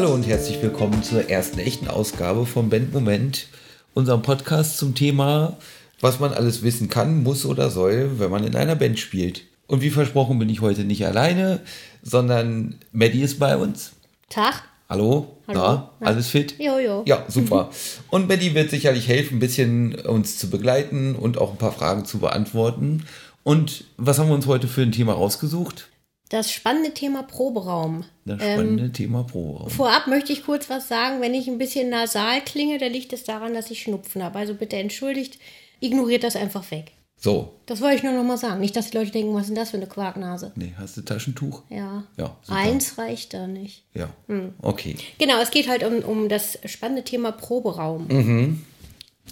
Hallo und herzlich willkommen zur ersten echten Ausgabe von Band Moment, unserem Podcast zum Thema, was man alles wissen kann, muss oder soll, wenn man in einer Band spielt. Und wie versprochen bin ich heute nicht alleine, sondern Maddie ist bei uns. Tag. Hallo, Hallo. da, Na? alles fit? Jojo. Ja, super. Und Maddie wird sicherlich helfen, ein bisschen uns zu begleiten und auch ein paar Fragen zu beantworten. Und was haben wir uns heute für ein Thema rausgesucht? Das spannende Thema Proberaum. Das spannende Thema Proberaum. Vorab möchte ich kurz was sagen. Wenn ich ein bisschen nasal klinge, dann liegt es daran, dass ich Schnupfen habe. Also bitte entschuldigt, ignoriert das einfach weg. So, Das wollte ich nur noch mal sagen. Nicht, dass die Leute denken, was ist denn das für eine Quarknase? nee, hast du Taschentuch? Ja. Ja, super. Eins reicht da nicht. Ja, Hm. okay. Genau, es geht halt um, um das spannende Thema Proberaum. Mhm.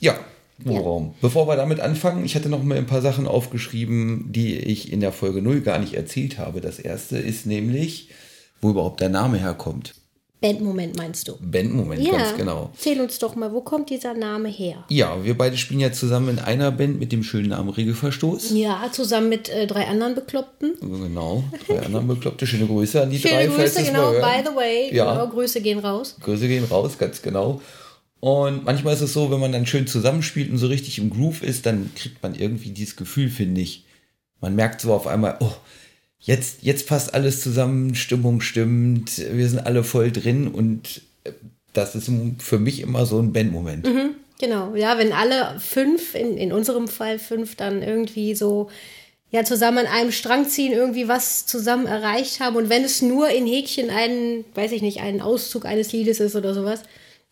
Ja, Proberaum. Bevor wir damit anfangen, ich hatte noch mal ein paar Sachen aufgeschrieben, die ich in der Folge 0 gar nicht erzählt habe. Das erste ist nämlich, wo überhaupt der Name herkommt. Bandmoment meinst du? Bandmoment, Ja. ganz genau. Erzähl uns doch mal, wo kommt dieser Name her? Ja, wir beide spielen ja zusammen in einer Band mit dem schönen Namen Regelverstoß. Ja, zusammen mit äh, drei anderen Bekloppten. Genau, drei anderen Bekloppte. Schöne Grüße an die Schöne drei, falls Grüße, genau, by the way. Ja. Genau, Grüße gehen raus. Grüße gehen raus, ganz genau. Und manchmal ist es so, wenn man dann schön zusammenspielt und so richtig im Groove ist, dann kriegt man irgendwie dieses Gefühl, finde ich. Man merkt so auf einmal, oh, jetzt, jetzt passt alles zusammen, Stimmung stimmt, wir sind alle voll drin und äh, das ist für mich immer so ein Bandmoment. Genau, ja, wenn alle fünf, in, in unserem Fall fünf, dann irgendwie so ja, zusammen an einem Strang ziehen, irgendwie was zusammen erreicht haben. Und wenn es nur in Häkchen einen, weiß ich nicht, einen Auszug eines Liedes ist oder sowas,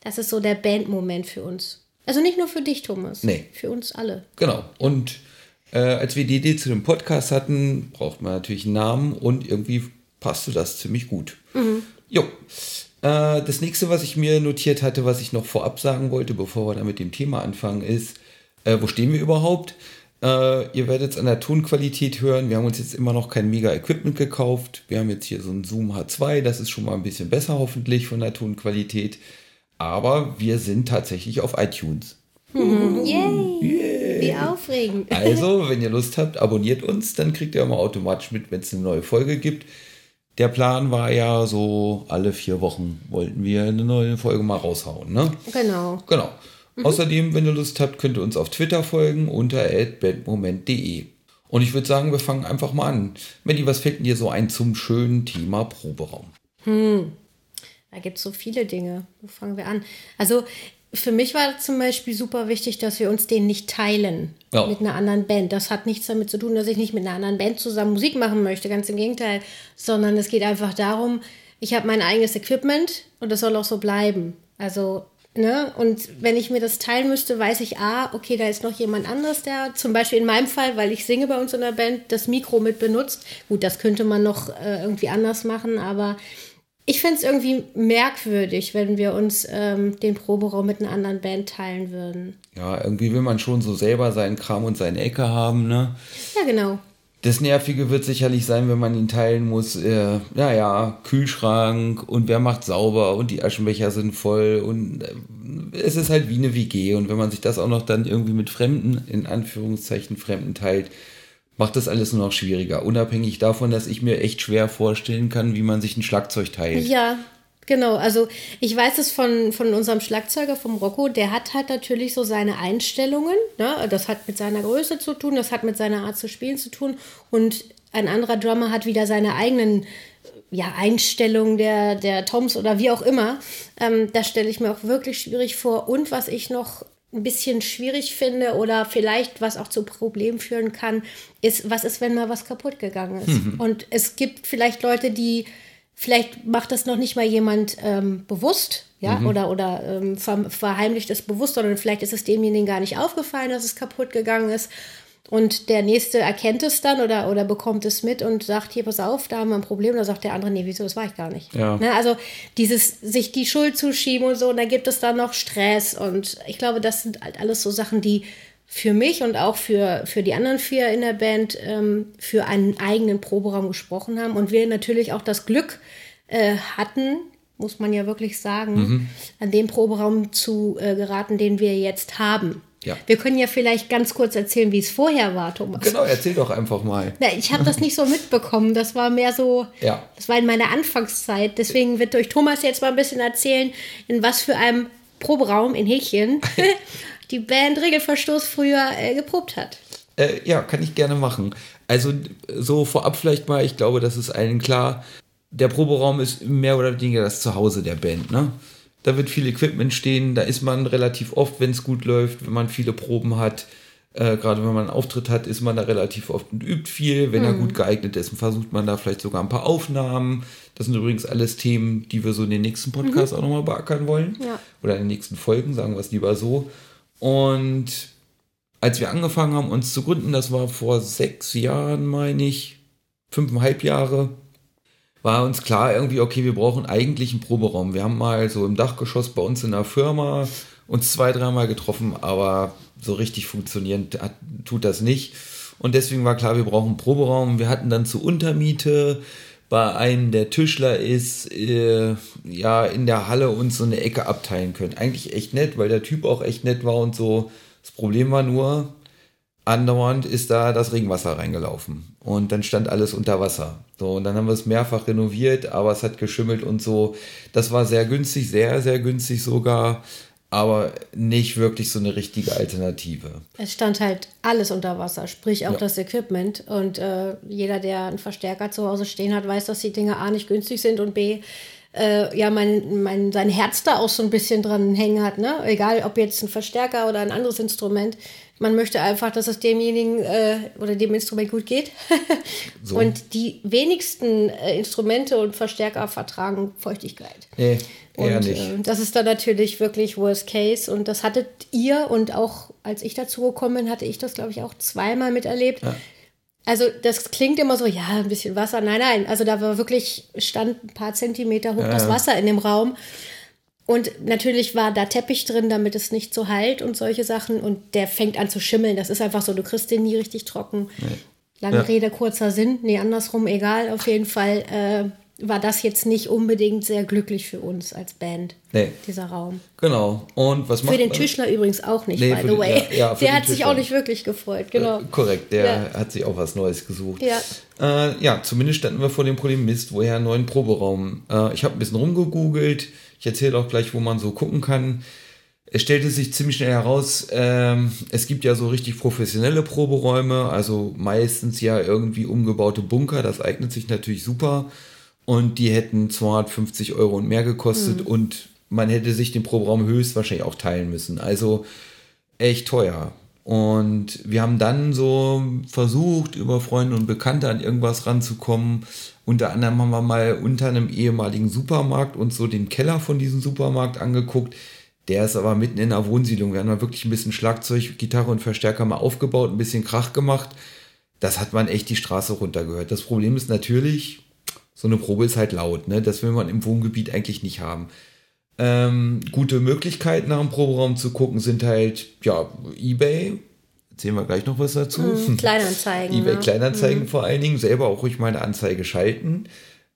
das ist so der Bandmoment für uns. Also nicht nur für dich, Thomas. Nee. Für uns alle. Genau. Und äh, als wir die Idee zu dem Podcast hatten, braucht man natürlich einen Namen und irgendwie passte das ziemlich gut. Jo. Äh, das nächste, was ich mir notiert hatte, was ich noch vorab sagen wollte, bevor wir da mit dem Thema anfangen, ist, äh, wo stehen wir überhaupt? Äh, ihr werdet es an der Tonqualität hören. Wir haben uns jetzt immer noch kein Mega-Equipment gekauft. Wir haben jetzt hier so ein Zoom H2. Das ist schon mal ein bisschen besser hoffentlich von der Tonqualität. Aber wir sind tatsächlich auf iTunes. Yay! Wie aufregend. Also, wenn ihr Lust habt, abonniert uns, dann kriegt ihr immer automatisch mit, wenn es eine neue Folge gibt. Der Plan war ja so, alle vier Wochen wollten wir eine neue Folge mal raushauen, ne? Genau. Genau. Außerdem, wenn ihr Lust habt, könnt ihr uns auf Twitter folgen unter bandmoment.de. Und ich würde sagen, wir fangen einfach mal an. Melli, was fällt denn dir so ein zum schönen Thema Proberaum? Da gibt es so viele Dinge. Wo fangen wir an? Also für mich war zum Beispiel super wichtig, dass wir uns den nicht teilen Ja. mit einer anderen Band. Das hat nichts damit zu tun, dass ich nicht mit einer anderen Band zusammen Musik machen möchte, ganz im Gegenteil, sondern es geht einfach darum, ich habe mein eigenes Equipment und das soll auch so bleiben. Also, ne, und wenn ich mir das teilen müsste, weiß ich, ah, okay, da ist noch jemand anderes, der zum Beispiel in meinem Fall, weil ich singe bei uns in der Band, das Mikro mit benutzt. Gut, das könnte man noch äh, irgendwie anders machen, aber ich fände es irgendwie merkwürdig, wenn wir uns ähm, den Proberaum mit einer anderen Band teilen würden. Ja, irgendwie will man schon so selber seinen Kram und seine Ecke haben, ne? Ja, genau. Das Nervige wird sicherlich sein, wenn man ihn teilen muss. Äh, naja, Kühlschrank und wer macht sauber und die Aschenbecher sind voll und äh, es ist halt wie eine WG. Und wenn man sich das auch noch dann irgendwie mit Fremden, in Anführungszeichen Fremden teilt, macht das alles nur noch schwieriger. Unabhängig davon, dass ich mir echt schwer vorstellen kann, wie man sich ein Schlagzeug teilt. Ja, genau. Also ich weiß es von, von unserem Schlagzeuger, vom Rocco, der hat halt natürlich so seine Einstellungen. Ne? Das hat mit seiner Größe zu tun, das hat mit seiner Art zu spielen zu tun. Und ein anderer Drummer hat wieder seine eigenen ja, Einstellungen der, der Toms oder wie auch immer. Ähm, das stelle ich mir auch wirklich schwierig vor. Und was ich noch ein bisschen schwierig finde oder vielleicht was auch zu Problemen führen kann, ist, was ist, wenn mal was kaputt gegangen ist? Und es gibt vielleicht Leute, die Vielleicht macht das noch nicht mal jemand ähm, bewusst, ja, oder, oder ähm, ver verheimlicht es bewusst, sondern vielleicht ist es demjenigen gar nicht aufgefallen, dass es kaputt gegangen ist. Und der Nächste erkennt es dann oder, oder bekommt es mit und sagt, hier, pass auf, da haben wir ein Problem. Da sagt der andere, nee, wieso, das war ich gar nicht. Ja. Ne, also dieses, sich die Schuld zuschieben und so, und dann gibt es dann noch Stress. Und ich glaube, das sind halt alles so Sachen, die für mich und auch für, für die anderen vier in der Band ähm, für einen eigenen Proberaum gesprochen haben. Und wir natürlich auch das Glück äh, hatten, muss man ja wirklich sagen, an den Proberaum zu äh, geraten, den wir jetzt haben. Ja. Wir können ja vielleicht ganz kurz erzählen, wie es vorher war, Thomas. Genau, erzähl doch einfach mal. Ja, ich habe das nicht so mitbekommen. Das war mehr so, Ja. das war in meiner Anfangszeit. Deswegen wird euch Thomas jetzt mal ein bisschen erzählen, in was für einem Proberaum in Häkchen die Band Regelverstoß früher äh, geprobt hat. Äh, ja, kann ich gerne machen. Also so vorab vielleicht mal, ich glaube, das ist allen klar. Der Proberaum ist mehr oder weniger das Zuhause der Band. Ne? Da wird viel Equipment stehen, da ist man relativ oft, wenn es gut läuft, wenn man viele Proben hat. Äh, Gerade wenn man einen Auftritt hat, ist man da relativ oft und übt viel. Wenn er gut geeignet ist, versucht man da vielleicht sogar ein paar Aufnahmen. Das sind übrigens alles Themen, die wir so in den nächsten Podcasts auch nochmal beackern wollen. Ja. Oder in den nächsten Folgen, sagen wir es lieber so. Und als wir angefangen haben, uns zu gründen, das war vor sechs Jahren, meine ich, fünfeinhalb Jahre, war uns klar irgendwie, okay, wir brauchen eigentlich einen Proberaum. Wir haben mal so im Dachgeschoss bei uns in der Firma uns zwei, dreimal getroffen, aber so richtig funktionieren hat, tut das nicht. Und deswegen war klar, wir brauchen einen Proberaum. Wir hatten dann zur Untermiete bei einem, der Tischler ist, äh, ja, in der Halle uns so eine Ecke abteilen können. Eigentlich echt nett, weil der Typ auch echt nett war und so. Das Problem war nur, andauernd ist da das Regenwasser reingelaufen und dann stand alles unter Wasser. So, und dann haben wir es mehrfach renoviert, aber es hat geschimmelt und so. Das war sehr günstig, sehr, sehr günstig sogar, aber nicht wirklich so eine richtige Alternative. Es stand halt alles unter Wasser, sprich auch Ja. das Equipment. Und äh, jeder, der einen Verstärker zu Hause stehen hat, weiß, dass die Dinge A nicht günstig sind und B, äh, ja, mein, mein, sein Herz da auch so ein bisschen dran hängen hat. Ne? Egal, ob jetzt ein Verstärker oder ein anderes Instrument. Man möchte einfach, dass es demjenigen äh, oder dem Instrument gut geht. So. Und die wenigsten äh, Instrumente und Verstärker vertragen Feuchtigkeit. Nee, eher Und nicht. äh, das ist dann natürlich wirklich Worst Case. Und das hattet ihr und auch als ich dazu gekommen bin, hatte ich das, glaube ich, auch zweimal miterlebt. Also das klingt immer so, ja, ein bisschen Wasser. Nein, nein. Also da war wirklich, stand ein paar Zentimeter hoch das Ja. Wasser in dem Raum. Und natürlich war da Teppich drin, damit es nicht so halt und solche Sachen. Und der fängt an zu schimmeln. Das ist einfach so, du kriegst den nie richtig trocken. Lange Ja. Rede, kurzer Sinn. Nee, andersrum, egal. Auf jeden Fall äh, war das jetzt nicht unbedingt sehr glücklich für uns als Band, Nee. dieser Raum. Genau. Und was macht Für den? Tischler übrigens auch nicht, Nee, by the den- way. ja, ja, der hat sich auch nicht wirklich gefreut, genau. Äh, korrekt, der hat sich auch was Neues gesucht. Ja. Äh, ja, zumindest standen wir vor dem Problem, Mist, woher einen neuen Proberaum? Äh, ich habe ein bisschen rumgegoogelt. Ich erzähle auch gleich, wo man so gucken kann. Es stellte sich ziemlich schnell heraus, ähm, es gibt ja so richtig professionelle Proberäume, also meistens ja irgendwie umgebaute Bunker, das eignet sich natürlich super. Und die hätten 250 Euro und mehr gekostet Mhm. und man hätte sich den Proberaum höchstwahrscheinlich auch teilen müssen. Also echt teuer. Und wir haben dann so versucht, über Freunde und Bekannte an irgendwas ranzukommen. Unter anderem haben wir mal unter einem ehemaligen Supermarkt uns so den Keller von diesem Supermarkt angeguckt. Der ist aber mitten in einer Wohnsiedlung. Wir haben da wirklich ein bisschen Schlagzeug, Gitarre und Verstärker mal aufgebaut, ein bisschen Krach gemacht. Das hat man echt die Straße runtergehört. Das Problem ist natürlich, so eine Probe ist halt laut. Ne? Das will man im Wohngebiet eigentlich nicht haben. Ähm, gute Möglichkeiten nach dem Proberaum zu gucken sind halt, ja, Ebay. Erzählen wir gleich noch was dazu. Mhm, Kleinanzeigen. Ebay ne? Kleinanzeigen vor allen Dingen. Selber auch ruhig mal eine Anzeige schalten.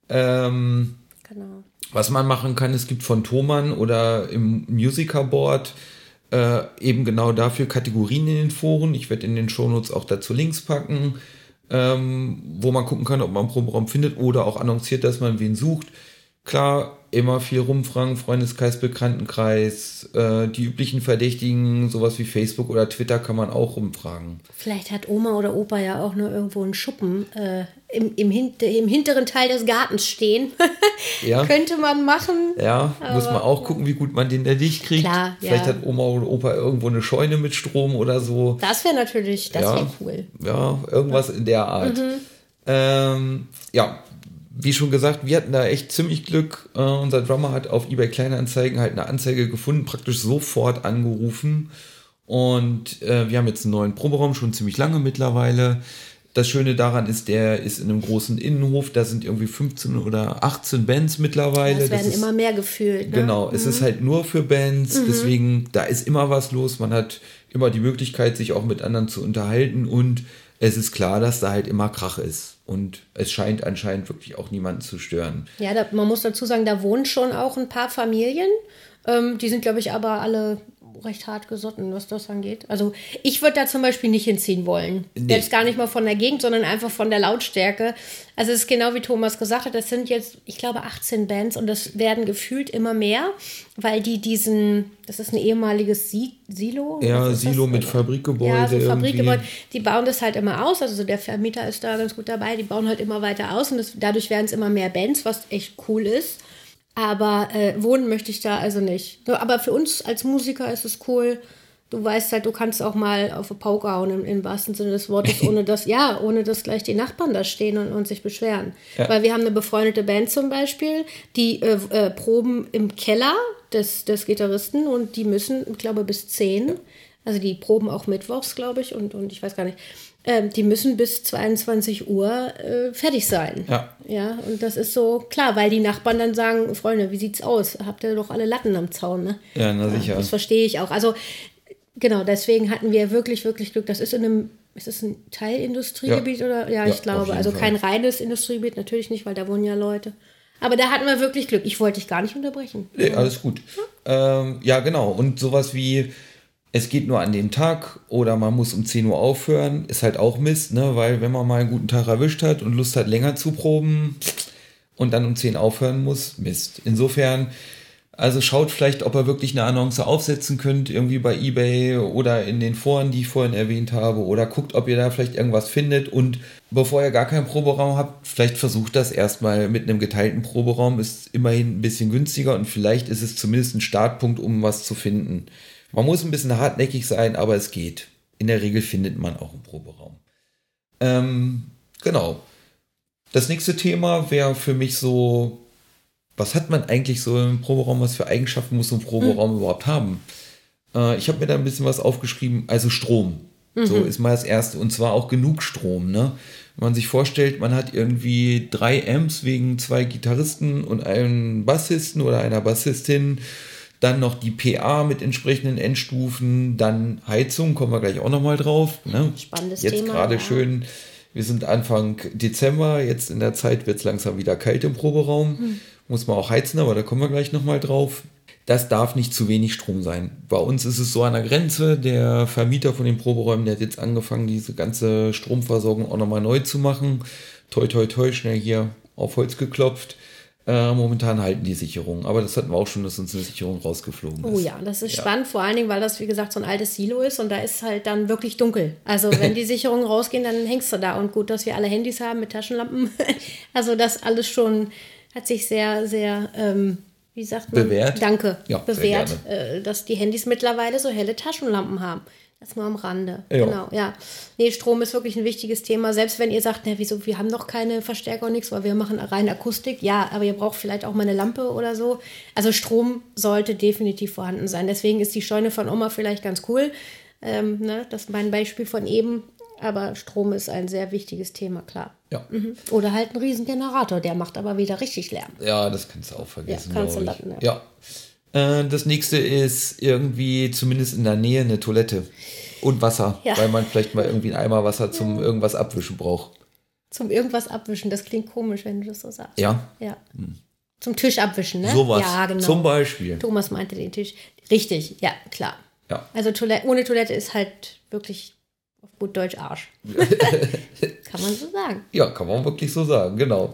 Ähm, Genau. was man machen kann, es gibt von Thomann oder im Musiker Board äh, eben genau dafür Kategorien in den Foren. Ich werde in den Shownotes auch dazu Links packen, ähm, wo man gucken kann, ob man einen Proberaum findet oder auch annonciert, dass man wen sucht. Klar, immer viel rumfragen, Freundeskreis, Bekanntenkreis, äh, die üblichen Verdächtigen, sowas wie Facebook oder Twitter kann man auch rumfragen. Vielleicht hat Oma oder Opa ja auch nur irgendwo einen Schuppen äh, im, im, hinter, im hinteren Teil des Gartens stehen. Ja. Könnte man machen. Ja, muss man auch gucken, wie gut man den da dicht kriegt. Klar, Vielleicht ja. hat Oma oder Opa irgendwo eine Scheune mit Strom oder so. Das wäre natürlich, das Ja. wäre cool. Ja, irgendwas in der Art. Mhm. Ähm, ja, wie schon gesagt, wir hatten da echt ziemlich Glück. Äh, unser Drummer hat auf eBay Kleinanzeigen halt eine Anzeige gefunden, praktisch sofort angerufen. Und äh, wir haben jetzt einen neuen Proberaum, schon ziemlich lange mittlerweile. Das Schöne daran ist, der ist in einem großen Innenhof, da sind irgendwie 15 oder 18 Bands mittlerweile. Es Das werden ist- immer mehr gefühlt. Ne? Genau, es ist halt nur für Bands, deswegen da ist immer was los. Man hat immer die Möglichkeit, sich auch mit anderen zu unterhalten und es ist klar, dass da halt immer Krach ist. Und es scheint anscheinend wirklich auch niemanden zu stören. Ja, da, man muss dazu sagen, da wohnen schon auch ein paar Familien. Ähm, die sind, glaube ich, aber alle recht hart gesotten, was das angeht. Also ich würde da zum Beispiel nicht hinziehen wollen. Nee. Jetzt gar nicht mal von der Gegend, sondern einfach von der Lautstärke. Also es ist genau wie Thomas gesagt hat, das sind jetzt, ich glaube, 18 Bands und das werden gefühlt immer mehr, weil die diesen, das ist ein ehemaliges Silo. Ja, Silo mit Fabrikgebäude. Ja, so Fabrikgebäude. Die bauen das halt immer aus, also der Vermieter ist da ganz gut dabei, die bauen halt immer weiter aus und das, dadurch werden es immer mehr Bands, was echt cool ist. Aber äh, wohnen möchte ich da also nicht. So, aber für uns als Musiker ist es cool. Du weißt halt, du kannst auch mal auf eine Pauke hauen im, im wahrsten Sinne des Wortes, ohne dass, ja, ohne dass gleich die Nachbarn da stehen und, und sich beschweren. Ja. Weil wir haben eine befreundete Band zum Beispiel, die äh, äh, proben im Keller des, des Gitarristen und die müssen, ich glaube, bis zehn. Also die proben auch mittwochs, glaube ich, und, und ich weiß gar nicht. Ähm, die müssen bis 22 Uhr äh, fertig sein. Ja. Ja, und das ist so klar, weil die Nachbarn dann sagen, Freunde, wie sieht's aus? Habt ihr doch alle Latten am Zaun, ne? Ja, na sicher. das verstehe ich auch. Also genau, deswegen hatten wir wirklich, wirklich Glück. Das ist in einem, ist das ein Teilindustriegebiet ja. oder? Ja, ja ich glaube. Also kein reines Industriegebiet, natürlich nicht, weil da wohnen ja Leute. Aber da hatten wir wirklich Glück. Ich wollte dich gar nicht unterbrechen. Nee, alles gut. Ja, ähm, ja genau. Und sowas wie es geht nur an dem Tag oder man muss um 10 Uhr aufhören, ist halt auch Mist, ne? weil wenn man mal einen guten Tag erwischt hat und Lust hat, länger zu proben und dann um 10 aufhören muss, Mist. Insofern, also schaut vielleicht, ob ihr wirklich eine Annonce aufsetzen könnt, irgendwie bei eBay oder in den Foren, die ich vorhin erwähnt habe, oder guckt, ob ihr da vielleicht irgendwas findet und bevor ihr gar keinen Proberaum habt, vielleicht versucht das erstmal mit einem geteilten Proberaum, ist immerhin ein bisschen günstiger und vielleicht ist es zumindest ein Startpunkt, um was zu finden. Man muss ein bisschen hartnäckig sein, aber es geht. In der Regel findet man auch einen Proberaum. Ähm, genau. Das nächste Thema wäre für mich so, was hat man eigentlich so im Proberaum, was für Eigenschaften muss so ein Proberaum mhm. überhaupt haben? Äh, ich habe mir da ein bisschen was aufgeschrieben, also Strom. Mhm. So ist mal das Erste. Und zwar auch genug Strom. Ne? Wenn man sich vorstellt, man hat irgendwie drei Amps wegen zwei Gitarristen und einem Bassisten oder einer Bassistin dann noch die PA mit entsprechenden Endstufen, dann Heizung, kommen wir gleich auch nochmal drauf. Ne? Spannendes jetzt Thema. Jetzt gerade ja. schön, wir sind Anfang Dezember, jetzt in der Zeit wird es langsam wieder kalt im Proberaum. Hm. Muss man auch heizen, aber da kommen wir gleich nochmal drauf. Das darf nicht zu wenig Strom sein. Bei uns ist es so an der Grenze. Der Vermieter von den Proberäumen, der hat jetzt angefangen, diese ganze Stromversorgung auch nochmal neu zu machen. Toi, toi, toi, schnell hier auf Holz geklopft. Äh, momentan halten die Sicherungen, aber das hatten wir auch schon, dass uns eine Sicherung rausgeflogen ist. Oh ja, das ist ja. spannend, vor allen Dingen, weil das, wie gesagt, so ein altes Silo ist und da ist halt dann wirklich dunkel. Also wenn die Sicherungen rausgehen, dann hängst du da. Und gut, dass wir alle Handys haben mit Taschenlampen. also das alles schon hat sich sehr, sehr, ähm, wie sagt man? Bewährt. Danke. Ja, bewährt, äh, dass die Handys mittlerweile so helle Taschenlampen haben. Das nur am Rande. Ja. Genau, ja. Nee, Strom ist wirklich ein wichtiges Thema. Selbst wenn ihr sagt, na, wieso, wir haben noch keine Verstärker und nichts, weil wir machen rein Akustik. Ja, aber ihr braucht vielleicht auch mal eine Lampe oder so. Also Strom sollte definitiv vorhanden sein. Deswegen ist die Scheune von Oma vielleicht ganz cool. Ähm, ne? Das ist mein Beispiel von eben. Aber Strom ist ein sehr wichtiges Thema, klar. Ja. Mhm. Oder halt ein Riesengenerator, der macht aber wieder richtig Lärm. Ja, das kannst du auch vergessen. Ja, kannst du lassen, ja. ja. Äh, das nächste ist irgendwie zumindest in der Nähe eine Toilette und Wasser, ja. weil man vielleicht mal irgendwie einen Eimer Wasser zum irgendwas abwischen braucht. Zum irgendwas abwischen, das klingt komisch, wenn du das so sagst. Ja. Ja. Hm. Zum Tisch abwischen, ne? Sowas. Ja, genau. Zum Beispiel. Thomas meinte den Tisch. Richtig, ja, klar. Ja. Also Toilette, ohne Toilette ist halt wirklich auf gut Deutsch Arsch. kann man so sagen. Ja, kann man wirklich so sagen, genau.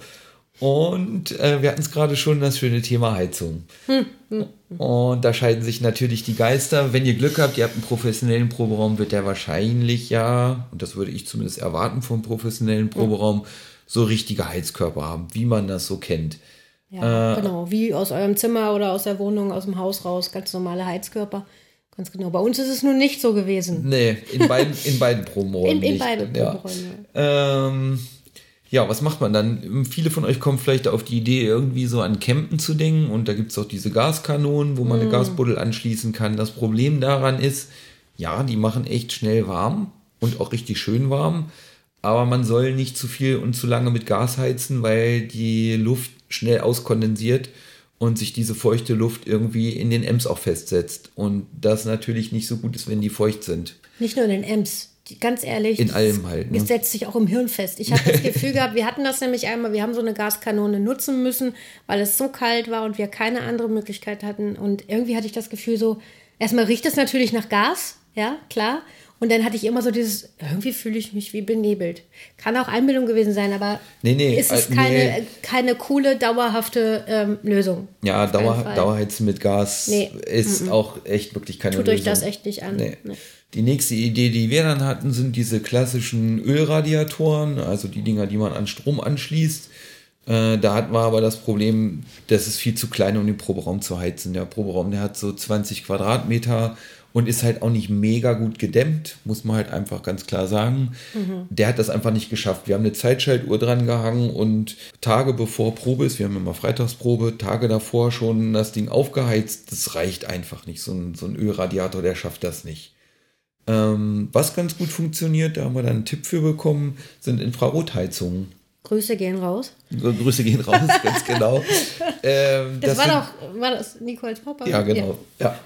Und äh, wir hatten es gerade schon, das schöne Thema Heizung. Hm, hm, hm. Und da scheiden sich natürlich die Geister. Wenn ihr Glück habt, ihr habt einen professionellen Proberaum, wird der wahrscheinlich ja, und das würde ich zumindest erwarten vom professionellen Proberaum, so richtige Heizkörper haben, wie man das so kennt. Ja, äh, genau, wie aus eurem Zimmer oder aus der Wohnung, aus dem Haus raus, ganz normale Heizkörper. Ganz genau. Bei uns ist es nun nicht so gewesen. Nee, in beiden, in beiden Probenräumen. In, in beiden Probenräumen. Ja. Ähm, ja, was macht man dann? Viele von euch kommen vielleicht auf die Idee, irgendwie so an Campen zu denken. Und da gibt es auch diese Gaskanonen, wo man mm. eine Gasbuddel anschließen kann. Das Problem daran ist, ja, die machen echt schnell warm und auch richtig schön warm. Aber man soll nicht zu viel und zu lange mit Gas heizen, weil die Luft schnell auskondensiert und sich diese feuchte Luft irgendwie in den Ems auch festsetzt. Und das natürlich nicht so gut ist, wenn die feucht sind. Nicht nur in den Ems, ganz ehrlich, in allem halt. Ne? Es setzt sich auch im Hirn fest. Ich habe das Gefühl gehabt, wir hatten das nämlich einmal, wir haben so eine Gaskanone nutzen müssen, weil es so kalt war und wir keine andere Möglichkeit hatten. Und irgendwie hatte ich das Gefühl so, Erstmal riecht es natürlich nach Gas, ja, klar. Und dann hatte ich immer so dieses, irgendwie fühle ich mich wie benebelt. Kann auch Einbildung gewesen sein, aber Nee, nee, ist es äh, keine, nee. keine coole, dauerhafte ähm, Lösung. Ja, Dauer. Dauerheizen mit Gas ist auch echt wirklich keine Tut Lösung. euch das echt nicht an. Nee. Die nächste Idee, die wir dann hatten, sind diese klassischen Ölradiatoren, also die Dinger, die man an Strom anschließt. Äh, da hatten wir aber das Problem, das ist viel zu klein, um den Proberaum zu heizen. Der Proberaum, der hat so 20 Quadratmeter und ist halt auch nicht mega gut gedämmt, muss man halt einfach ganz klar sagen. Der hat das einfach nicht geschafft. Wir haben eine Zeitschaltuhr dran gehangen und Tage bevor Probe ist, wir haben immer Freitagsprobe, Tage davor schon das Ding aufgeheizt. Das reicht einfach nicht. So ein, so ein Ölradiator, der schafft das nicht. Ähm, was ganz gut funktioniert, da haben wir dann einen Tipp für bekommen, sind Infrarotheizungen. Grüße gehen raus. Grüße gehen raus, ganz genau. Ähm, Das, war sind- doch, war das Nicoles Papa? Ja, genau. Ja.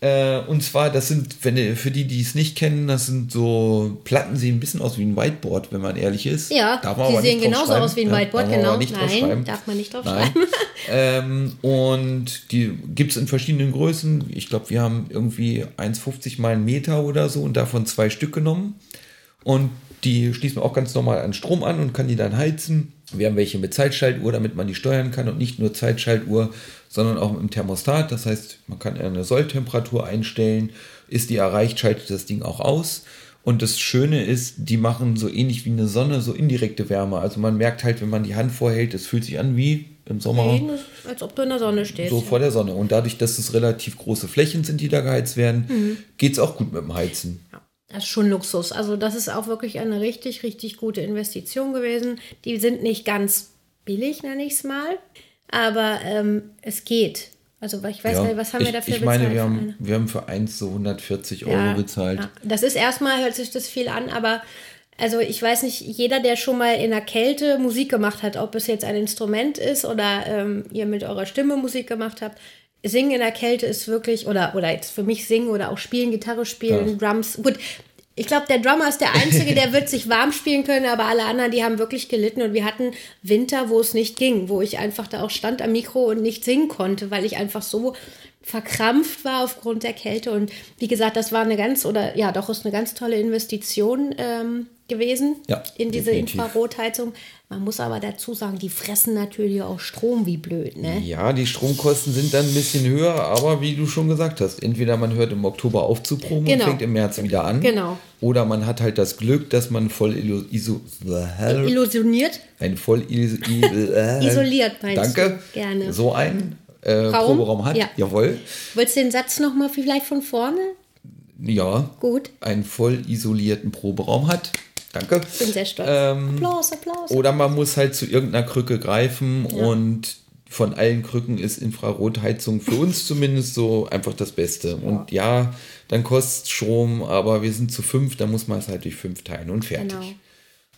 Äh, und zwar, das sind, wenn für die, die es nicht kennen, das sind so Platten, sehen ein bisschen aus wie ein Whiteboard, wenn man ehrlich ist. Ja, Darf man die sehen genauso aus wie ein Ja, Whiteboard, aber genau. Nein, darf man nicht drauf Nein. schreiben. ähm, und die gibt es in verschiedenen Größen. Ich glaube, wir haben irgendwie 1,50 mal einen Meter oder so und davon zwei Stück genommen. Und die schließt man auch ganz normal an Strom an und kann die dann heizen. Wir haben welche mit Zeitschaltuhr, damit man die steuern kann und nicht nur Zeitschaltuhr, sondern auch mit dem Thermostat. Das heißt, man kann eine Solltemperatur einstellen. Ist die erreicht, schaltet das Ding auch aus. Und das Schöne ist, die machen so ähnlich wie eine Sonne so indirekte Wärme. Also man merkt halt, wenn man die Hand vorhält, es fühlt sich an wie im Sommer Nee, als ob du in der Sonne stehst. so vor der Sonne. Und dadurch, dass es relativ große Flächen sind, die da geheizt werden, Mhm. geht es auch gut mit dem Heizen. Das ist schon Luxus. Also das ist auch wirklich eine richtig, richtig gute Investition gewesen. Die sind nicht ganz billig, nenne ich es mal. Aber ähm, es geht. Also ich weiß Ja, nicht, was haben ich, wir dafür ich meine, bezahlt? wir haben, wir haben für eins so 140 Euro Ja, bezahlt. ja. Das ist erstmal, hört sich das viel an, aber also ich weiß nicht, jeder, der schon mal in der Kälte Musik gemacht hat, ob es jetzt ein Instrument ist oder ähm, ihr mit eurer Stimme Musik gemacht habt, Singen in der Kälte ist wirklich, oder, oder jetzt für mich singen oder auch spielen, Gitarre spielen, Drums. Gut, ich glaube, der Drummer ist der Einzige, der wird sich warm spielen können, aber alle anderen, die haben wirklich gelitten. Und wir hatten Winter, wo es nicht ging, wo ich einfach da auch stand am Mikro und nicht singen konnte, weil ich einfach so verkrampft war aufgrund der Kälte. Und wie gesagt, das war eine ganz, oder ja, doch ist eine ganz tolle Investition ähm, gewesen Ja, in diese definitiv. Infrarotheizung. Man muss aber dazu sagen, die fressen natürlich auch Strom wie blöd, ne? Ja, die Stromkosten sind dann ein bisschen höher, aber wie du schon gesagt hast, entweder man hört im Oktober auf zu proben Genau. und fängt im März wieder an. Genau. Oder man hat halt das Glück, dass man voll iso, iso, Illusioniert. ein voll iso, Isoliert meinst Danke. du? Gerne. So ein äh, Raum? Proberaum hat. Ja. Jawohl. Willst du den Satz nochmal vielleicht von vorne? Ja. Gut. Einen voll isolierten Proberaum hat. Danke. Bin sehr stolz. Ähm, Applaus, Applaus. Oder man muss halt zu irgendeiner Krücke greifen und von allen Krücken ist Infrarotheizung für uns zumindest so einfach das Beste. Und ja, dann kostet Strom, aber wir sind zu fünf, da muss man es halt durch fünf teilen und fertig. Genau.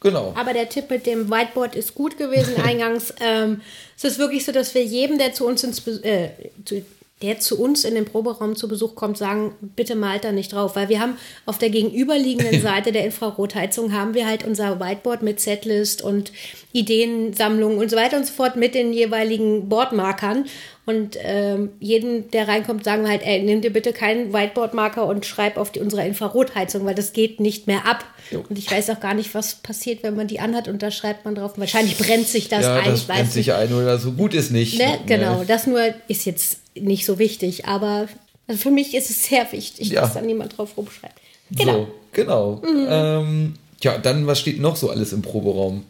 Genau. Aber der Tipp mit dem Whiteboard ist gut gewesen eingangs. ähm, es ist wirklich so, dass wir jedem, der zu uns ins äh, zu, der zu uns in den Proberaum zu Besuch kommt, sagen, bitte malt da nicht drauf. Weil wir haben auf der gegenüberliegenden Seite der Infrarotheizung haben wir halt unser Whiteboard mit Setlist und Ideensammlung und so weiter und so fort mit den jeweiligen Boardmarkern. Und ähm, jeden, der reinkommt, sagen wir halt, ey, nimm dir bitte keinen Whiteboard-Marker und schreib auf die, unsere Infrarotheizung, weil das geht nicht mehr ab. Jo. Und ich weiß auch gar nicht, was passiert, wenn man die anhat und da schreibt man drauf. Wahrscheinlich brennt sich das ja, ein. das brennt sich ein oder so gut ist nicht. Ne? Genau, das nur ist jetzt nicht so wichtig, aber also für mich ist es sehr wichtig, Ja. dass da niemand drauf rumschreibt. Genau. Mhm. So, genau. Ähm, ja, dann, was steht noch so alles im Proberaum?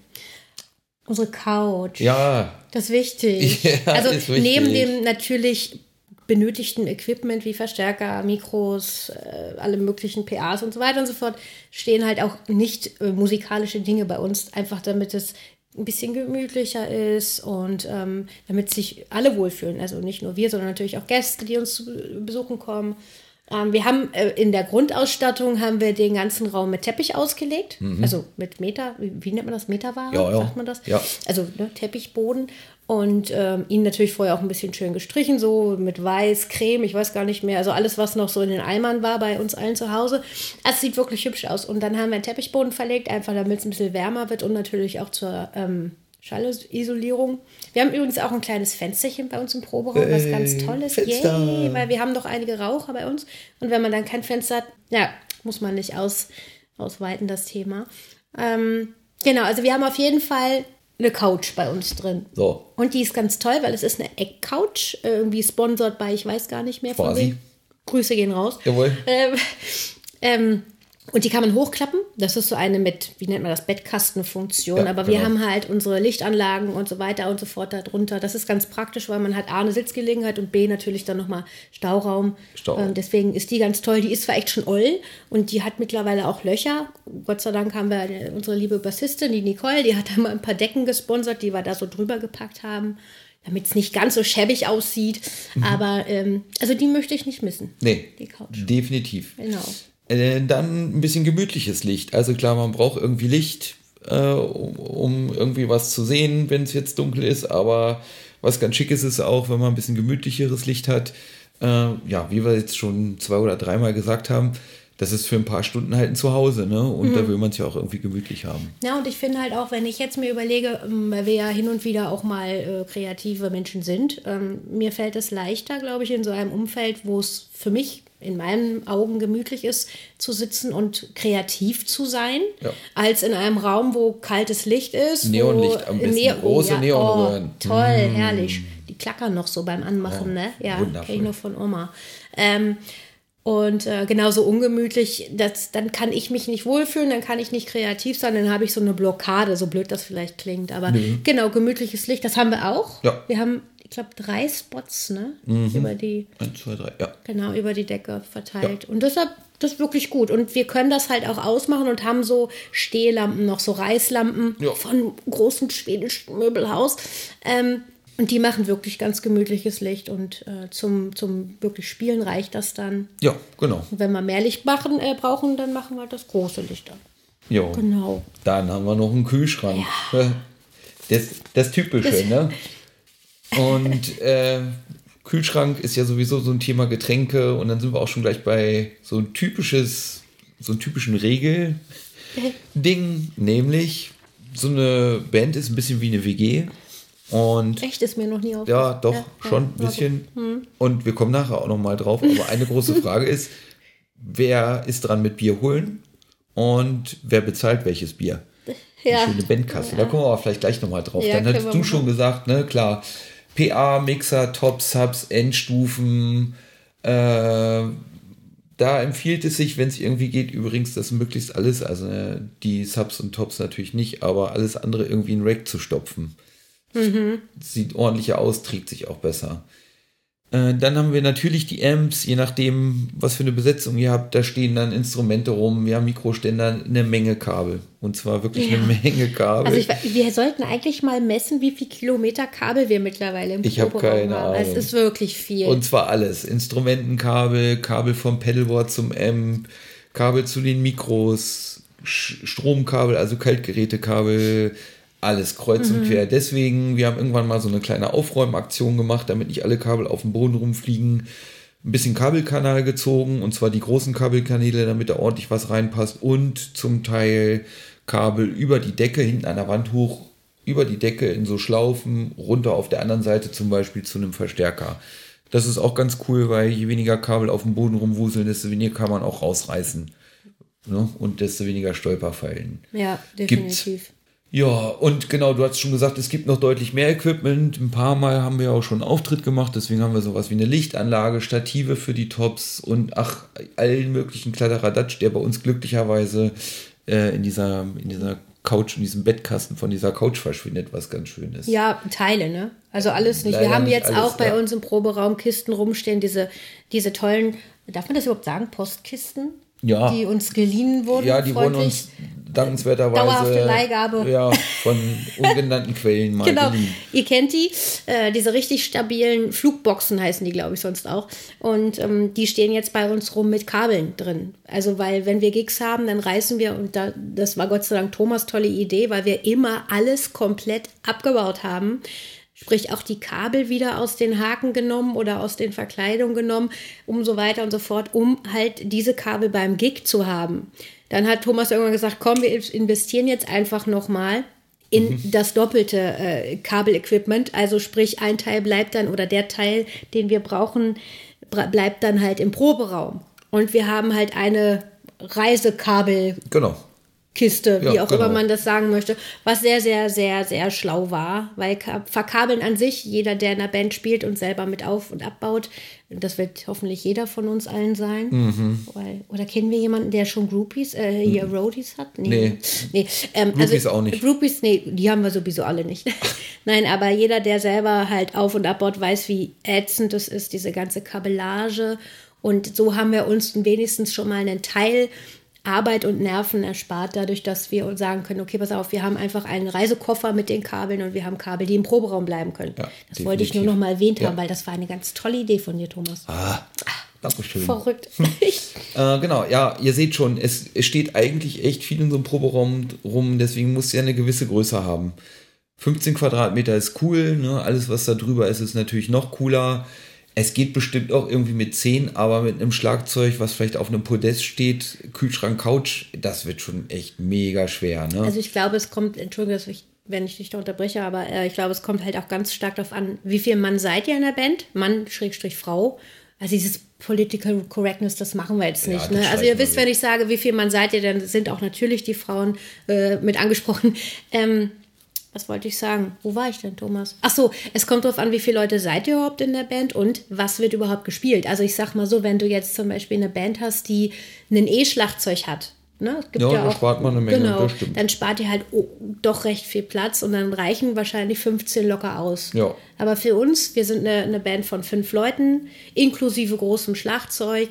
Unsere Couch. Ja, Das ist wichtig. Ja, also ist wichtig. neben dem natürlich benötigten Equipment wie Verstärker, Mikros, äh, alle möglichen PAs und so weiter und so fort, stehen halt auch nicht äh, musikalische Dinge bei uns, einfach damit es ein bisschen gemütlicher ist und ähm, damit sich alle wohlfühlen. Also nicht nur wir, sondern natürlich auch Gäste, die uns zu besuchen kommen. Ähm, wir haben äh, in der Grundausstattung haben wir den ganzen Raum mit Teppich ausgelegt, also mit Meter, wie, wie nennt man das? Meterware? Mhm. Ja, ja. Sagt man das? Ja. Also ne, Teppichboden und ähm, ihn natürlich vorher auch ein bisschen schön gestrichen, so mit Weiß, Creme, ich weiß gar nicht mehr, also alles, was noch so in den Eimern war bei uns allen zu Hause. Also es sieht wirklich hübsch aus. Und dann haben wir einen Teppichboden verlegt, einfach damit es ein bisschen wärmer wird und natürlich auch zur, ähm, Schallisolierung. Wir haben übrigens auch ein kleines Fensterchen bei uns im Proberaum, was ganz toll ist. Fenster. Yay, weil wir haben doch einige Raucher bei uns. Und wenn man dann kein Fenster hat, ja, muss man nicht aus, ausweiten, das Thema. Ähm, genau, also wir haben auf jeden Fall eine Couch bei uns drin. So. Und die ist ganz toll, weil es ist eine Eckcouch, äh, irgendwie sponsert bei, ich weiß gar nicht mehr von Quasi. wem. Grüße gehen raus. Jawohl. Ähm, ähm, und die kann man hochklappen. Das ist so eine mit, wie nennt man das, Bettkastenfunktion. Ja, Aber wir genau. haben halt unsere Lichtanlagen und so weiter und so fort darunter. Das ist ganz praktisch, weil man hat A, eine Sitzgelegenheit und B, natürlich dann nochmal Stauraum. Stauraum. Ähm, deswegen ist die ganz toll. Die ist zwar echt schon oll und die hat mittlerweile auch Löcher. Gott sei Dank haben wir eine- unsere liebe Bassistin, die Nicole, die hat da mal ein paar Decken gesponsert, die wir da so drüber gepackt haben, damit es nicht ganz so schäbig aussieht. Aber ähm, also die möchte ich nicht missen. Nee, Die Couch. definitiv. Genau. Äh, dann ein bisschen gemütliches Licht. Also klar, man braucht irgendwie Licht, äh, um, um irgendwie was zu sehen, wenn es jetzt dunkel ist. Aber was ganz schick ist, ist auch, wenn man ein bisschen gemütlicheres Licht hat. Äh, ja, wie wir jetzt schon zwei oder dreimal gesagt haben, das ist für ein paar Stunden halt ein Zuhause, ne? Und da will man es ja auch irgendwie gemütlich haben. Ja, und ich finde halt auch, wenn ich jetzt mir überlege, ähm, weil wir ja hin und wieder auch mal äh, kreative Menschen sind, ähm, mir fällt es leichter, glaube ich, in so einem Umfeld, wo es für mich in meinen Augen gemütlich ist, zu sitzen und kreativ zu sein, Ja. als in einem Raum, wo kaltes Licht ist. Neonlicht am besten, große Neonröhren. Mm. Oh, toll, herrlich. Die klackern noch so beim Anmachen, ne? Ja, kenne ich nur von Oma. Ähm, und äh, genauso ungemütlich, das, dann kann ich mich nicht wohlfühlen, dann kann ich nicht kreativ sein, dann habe ich so eine Blockade, so blöd das vielleicht klingt. Aber genau, gemütliches Licht, das haben wir auch. Ja. Wir haben, ich glaube, drei Spots, ne? Über die, Eins, zwei, drei, ja. genau, über die Decke verteilt. Und deshalb, das ist wirklich gut. Und wir können das halt auch ausmachen und haben so Stehlampen noch, so Reißlampen Ja. von großen schwedischen Möbelhaus. Ähm, und die machen wirklich ganz gemütliches Licht und äh, zum, zum wirklich Spielen reicht das dann. Ja, genau. Und wenn wir mehr Licht machen, äh, brauchen, dann machen wir das große Licht an. Jo. Genau. Dann haben wir noch einen Kühlschrank. Das, das Typische, ne? Und äh, Kühlschrank ist ja sowieso so ein Thema Getränke und dann sind wir auch schon gleich bei so ein typisches, so einem typischen Regel-Ding, nämlich so eine Band ist ein bisschen wie eine WG und Echt ist mir noch nie aufgefallen. ja, doch, schon ein bisschen. Und wir kommen nachher auch noch mal drauf. Aber eine große Frage ist, wer ist dran mit Bier holen und wer bezahlt welches Bier? Ja. Die schöne Bandkasse. Da kommen wir aber vielleicht gleich noch mal drauf. Ja, Dann hattest du schon gesagt, ne, klar, PA, Mixer, Top, Subs, Endstufen, äh, da empfiehlt es sich, wenn es irgendwie geht, übrigens das möglichst alles, also äh, die Subs und Tops natürlich nicht, aber alles andere irgendwie in Rack zu stopfen. Sieht ordentlicher aus, trägt sich auch besser. Äh, dann haben wir natürlich die Amps, je nachdem, was für eine Besetzung ihr habt, da stehen dann Instrumente rum, wir haben Mikroständer, eine Menge Kabel. Und zwar wirklich Ja. eine Menge Kabel. Also ich, wir sollten eigentlich mal messen, wie viel Kilometer Kabel wir mittlerweile im Ich hab keine haben. Es Ahnung. ist wirklich viel. Und zwar alles. Instrumentenkabel, Kabel vom Pedalboard zum Amp, Kabel zu den Mikros, Stromkabel, also Kaltgerätekabel, alles kreuz Mhm. und quer. Deswegen, wir haben irgendwann mal so eine kleine Aufräumaktion gemacht, damit nicht alle Kabel auf dem Boden rumfliegen. Ein bisschen Kabelkanal gezogen, und zwar die großen Kabelkanäle, damit da ordentlich was reinpasst und zum Teil Kabel über die Decke, hinten an der Wand hoch, über die Decke in so Schlaufen, runter auf der anderen Seite zum Beispiel zu einem Verstärker. Das ist auch ganz cool, weil je weniger Kabel auf dem Boden rumwuseln, desto weniger kann man auch rausreißen. Ne? Und desto weniger Stolperfallen. ja, Gibt's. Ja, und genau, du hast schon gesagt, es gibt noch deutlich mehr Equipment. Ein paar Mal haben wir auch schon einen Auftritt gemacht, deswegen haben wir sowas wie eine Lichtanlage, Stative für die Tops und ach, allen möglichen Kladderadatsch, der bei uns glücklicherweise äh, in dieser, in dieser Couch, in diesem Bettkasten von dieser Couch verschwindet, was ganz schön ist. Ja, Teile, ne? Also alles nicht. Leider wir haben nicht jetzt auch bei ja. uns im Proberaum Kisten rumstehen, diese, diese tollen, darf man das überhaupt sagen, Postkisten? Ja. Die uns geliehen wurden. Ja, die wurden uns dankenswerterweise Dauerhafte Leihgabe. Ja, von ungenannten Quellen mal Genau, geliehen. ihr kennt die, äh, diese richtig stabilen Flugboxen heißen die, glaube ich, sonst auch. Und ähm, die stehen jetzt bei uns rum mit Kabeln drin. Also, weil wenn wir Gigs haben, dann reißen wir, und da, das war Gott sei Dank Thomas tolle Idee, weil wir immer alles komplett abgebaut haben. Sprich, auch die Kabel wieder aus den Haken genommen oder aus den Verkleidungen genommen, um so weiter und so fort, um halt diese Kabel beim Gig zu haben. Dann hat Thomas irgendwann gesagt, komm, wir investieren jetzt einfach nochmal in mhm. das doppelte äh, Kabelequipment. Also sprich, ein Teil bleibt dann oder der Teil, den wir brauchen, bleibt dann halt im Proberaum. Und wir haben halt eine Reisekabel. Genau. Kiste, wie ja, auch genau. immer man das sagen möchte, was sehr, sehr, sehr, sehr schlau war, weil verkabeln an sich, jeder, der in der Band spielt und selber mit auf- und abbaut, das wird hoffentlich jeder von uns allen sein. Mhm. Weil, oder kennen wir jemanden, der schon Groupies, äh, hier mhm. Roadies hat? Nee. nee. nee. Ähm, Groupies also, auch nicht. Groupies, nee, die haben wir sowieso alle nicht. Nein, aber jeder, der selber halt auf- und abbaut, weiß, wie ätzend das ist, diese ganze Kabellage. Und so haben wir uns wenigstens schon mal einen Teil Arbeit und Nerven erspart, dadurch, dass wir uns sagen können, okay, pass auf, wir haben einfach einen Reisekoffer mit den Kabeln und wir haben Kabel, die im Proberaum bleiben können. Ja, das definitiv. wollte ich nur noch mal erwähnt ja. haben, weil das war eine ganz tolle Idee von dir, Thomas. Ah, Dankeschön. Verrückt. äh, genau, ja, ihr seht schon, es, es steht eigentlich echt viel in so einem Proberaum rum, deswegen muss ja eine gewisse Größe haben. 15 Quadratmeter ist cool, ne? alles was da drüber ist, ist natürlich noch cooler. Es geht bestimmt auch irgendwie mit 10, aber mit einem Schlagzeug, was vielleicht auf einem Podest steht, Kühlschrank, Couch, das wird schon echt mega schwer. Ne? Also ich glaube, es kommt, Entschuldigung, ich, wenn ich dich da unterbreche, aber äh, ich glaube, es kommt halt auch ganz stark darauf an, wie viel Mann seid ihr in der Band? Mann, Schrägstrich Frau. Also dieses Political Correctness, das machen wir jetzt nicht. Ja, ne? Also ihr wisst, wenn ich sage, wie viel Mann seid ihr, dann sind auch natürlich die Frauen äh, mit angesprochen. Ähm, was wollte ich sagen? Wo war ich denn, Thomas? Ach so, es kommt darauf an, wie viele Leute seid ihr überhaupt in der Band und was wird überhaupt gespielt. Also ich sag mal so, wenn du jetzt zum Beispiel eine Band hast, die ein E-Schlagzeug hat, Ne? Gibt ja, ja auch, spart man eine Menge. Genau, dann spart ihr halt oh, doch recht viel Platz und dann reichen wahrscheinlich 15 locker aus. Ja. Aber für uns, wir sind eine, eine Band von fünf Leuten, inklusive großem Schlagzeug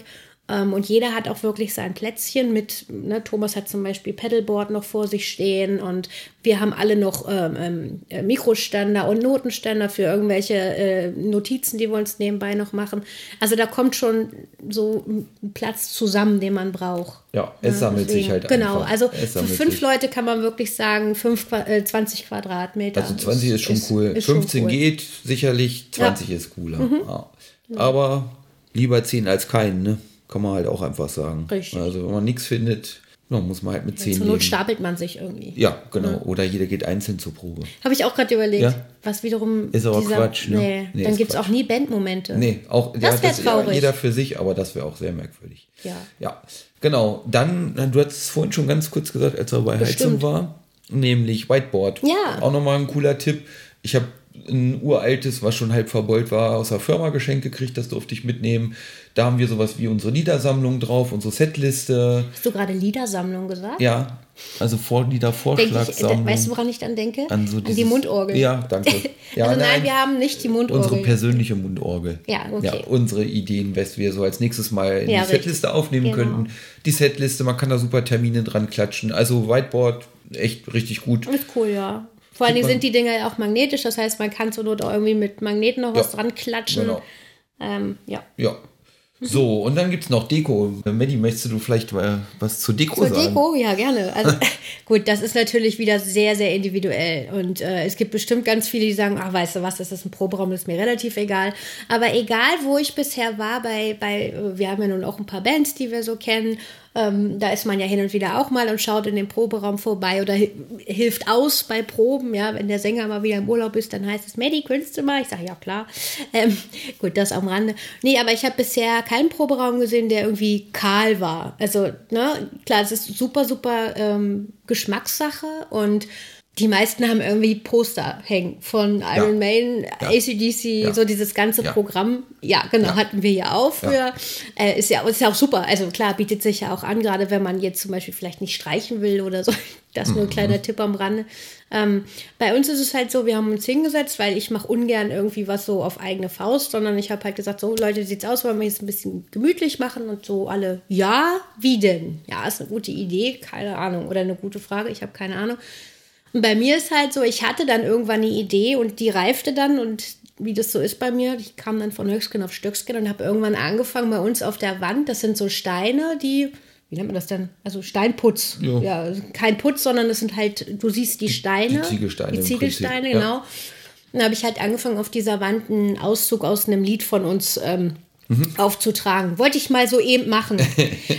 und jeder hat auch wirklich sein Plätzchen mit, ne, Thomas hat zum Beispiel Pedalboard noch vor sich stehen und wir haben alle noch ähm, ähm, äh, Mikroständer und Notenständer für irgendwelche äh, Notizen, die wir uns nebenbei noch machen. Also da kommt schon so ein Platz zusammen, den man braucht. Ja, es ja, sammelt deswegen, sich halt Genau, einfach. also für fünf sich. Leute kann man wirklich sagen, fünf, äh, 20 Quadratmeter. Also 20 ist schon ist, cool. Ist 15 schon cool. geht sicherlich, 20 ja. ist cooler. Mhm. Ja. Aber lieber 10 als keinen, ne? Kann man halt auch einfach sagen. Richtig. Also wenn man nichts findet, no, muss man halt mit zehn. Zur Not stapelt man sich irgendwie. Ja, genau. Ja. Oder jeder geht einzeln zur Probe. Habe ich auch gerade überlegt. Ja? Was wiederum. Ist aber dieser, Quatsch, ne? Nee, nee dann gibt es auch nie Bandmomente. Nee, auch das ja, das, traurig. Ja, jeder für sich, aber das wäre auch sehr merkwürdig. Ja. Ja. Genau. Dann, du hast es vorhin schon ganz kurz gesagt, als er bei Bestimmt. Heizung war, nämlich Whiteboard. Ja. Auch nochmal ein cooler Tipp. Ich habe ein uraltes, was schon halb verbeult war, aus der Firma geschenkt gekriegt, das durfte ich mitnehmen. Da haben wir sowas wie unsere Liedersammlung drauf, unsere Setliste. Hast du gerade Liedersammlung gesagt? Ja, also Vor Liedervorschlagssammlung. Weißt du, woran ich dann denke? An, so dieses, An die Mundorgel. Ja, danke. Ja, also nein, nein, wir haben nicht die Mundorgel. Unsere persönliche Mundorgel. Ja, okay. Ja, unsere Ideen, was wir so als nächstes mal in ja, die Setliste aufnehmen genau. könnten. Die Setliste, man kann da super Termine dran klatschen. Also Whiteboard, echt richtig gut. Ist cool, ja. Vor allen Dingen sind die Dinger ja auch magnetisch, das heißt, man kann zur Not auch irgendwie mit Magneten noch was dran klatschen. Genau. Ähm, ja. Ja, so, und dann gibt es noch Deko. Maddie, möchtest du vielleicht was zur Deko zur sagen? Zur Deko, ja, gerne. Also gut, das ist natürlich wieder sehr, sehr individuell. Und äh, es gibt bestimmt ganz viele, die sagen, ach, weißt du was, das ist ein Proberaum, das ist mir relativ egal. Aber egal, wo ich bisher war, bei, bei, wir haben ja nun auch ein paar Bands, die wir so kennen. Ähm, da ist man ja hin und wieder auch mal und schaut in den Proberaum vorbei oder hilft aus bei Proben. Ja, wenn der Sänger mal wieder im Urlaub ist, dann heißt es, Maddie, könntest du mal? Ich sage, ja, klar. Ähm, gut, das am Rande. Nee, aber ich habe bisher keinen Proberaum gesehen, der irgendwie kahl war. Also, ne, klar, es ist super, super ähm, Geschmackssache und die meisten haben irgendwie Poster hängen von Iron ja. Maiden, ja. ACDC, ja. so dieses ganze Programm. Ja, genau, hatten wir ja auch früher. Äh, ist, ja, ist ja auch super. Also klar, bietet sich ja auch an, gerade wenn man jetzt zum Beispiel vielleicht nicht streichen will oder so. Das nur ein kleiner mhm. Tipp am Rande. Ähm, bei uns ist es halt so, wir haben uns hingesetzt, weil ich mache ungern irgendwie was so auf eigene Faust, sondern ich habe halt gesagt, so Leute, sieht's aus, wollen wir jetzt ein bisschen gemütlich machen und so alle, ja, wie denn? Ja, ist eine gute Idee, keine Ahnung. Oder eine gute Frage, ich habe keine Ahnung. Und bei mir ist halt so, ich hatte dann irgendwann eine Idee und die reifte dann und wie das so ist bei mir, ich kam dann von Höchstgen auf Stöcksken und habe irgendwann angefangen bei uns auf der Wand, das sind so Steine, die, wie nennt man das denn? Also Steinputz. Ja, ja kein Putz, sondern das sind halt, du siehst die Steine. Die Ziegelsteine. Die Ziegelsteine, genau. Ja. Dann habe ich halt angefangen, auf dieser Wand einen Auszug aus einem Lied von uns ähm, aufzutragen. Wollte ich mal so eben machen.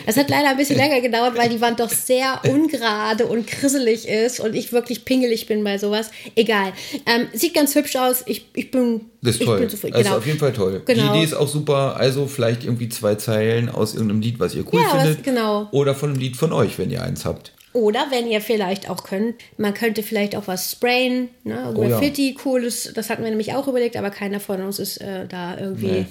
Es hat leider ein bisschen länger gedauert, weil die Wand doch sehr ungerade und krisselig ist und ich wirklich pingelig bin bei sowas. Egal. Ähm, sieht ganz hübsch aus. Ich, ich bin. Das ist toll. Zufrieden. Also Genau. auf jeden Fall toll. Genau. Die Idee ist auch super. Also vielleicht irgendwie zwei Zeilen aus irgendeinem Lied, was ihr cool Ja, was- findet. genau. Oder von einem Lied von euch, wenn ihr eins habt. Oder wenn ihr vielleicht auch könnt, man könnte vielleicht auch was sprayen, ne? Oh ja. Graffiti, cooles, das hatten wir nämlich auch überlegt, aber keiner von uns ist äh, da irgendwie Nee.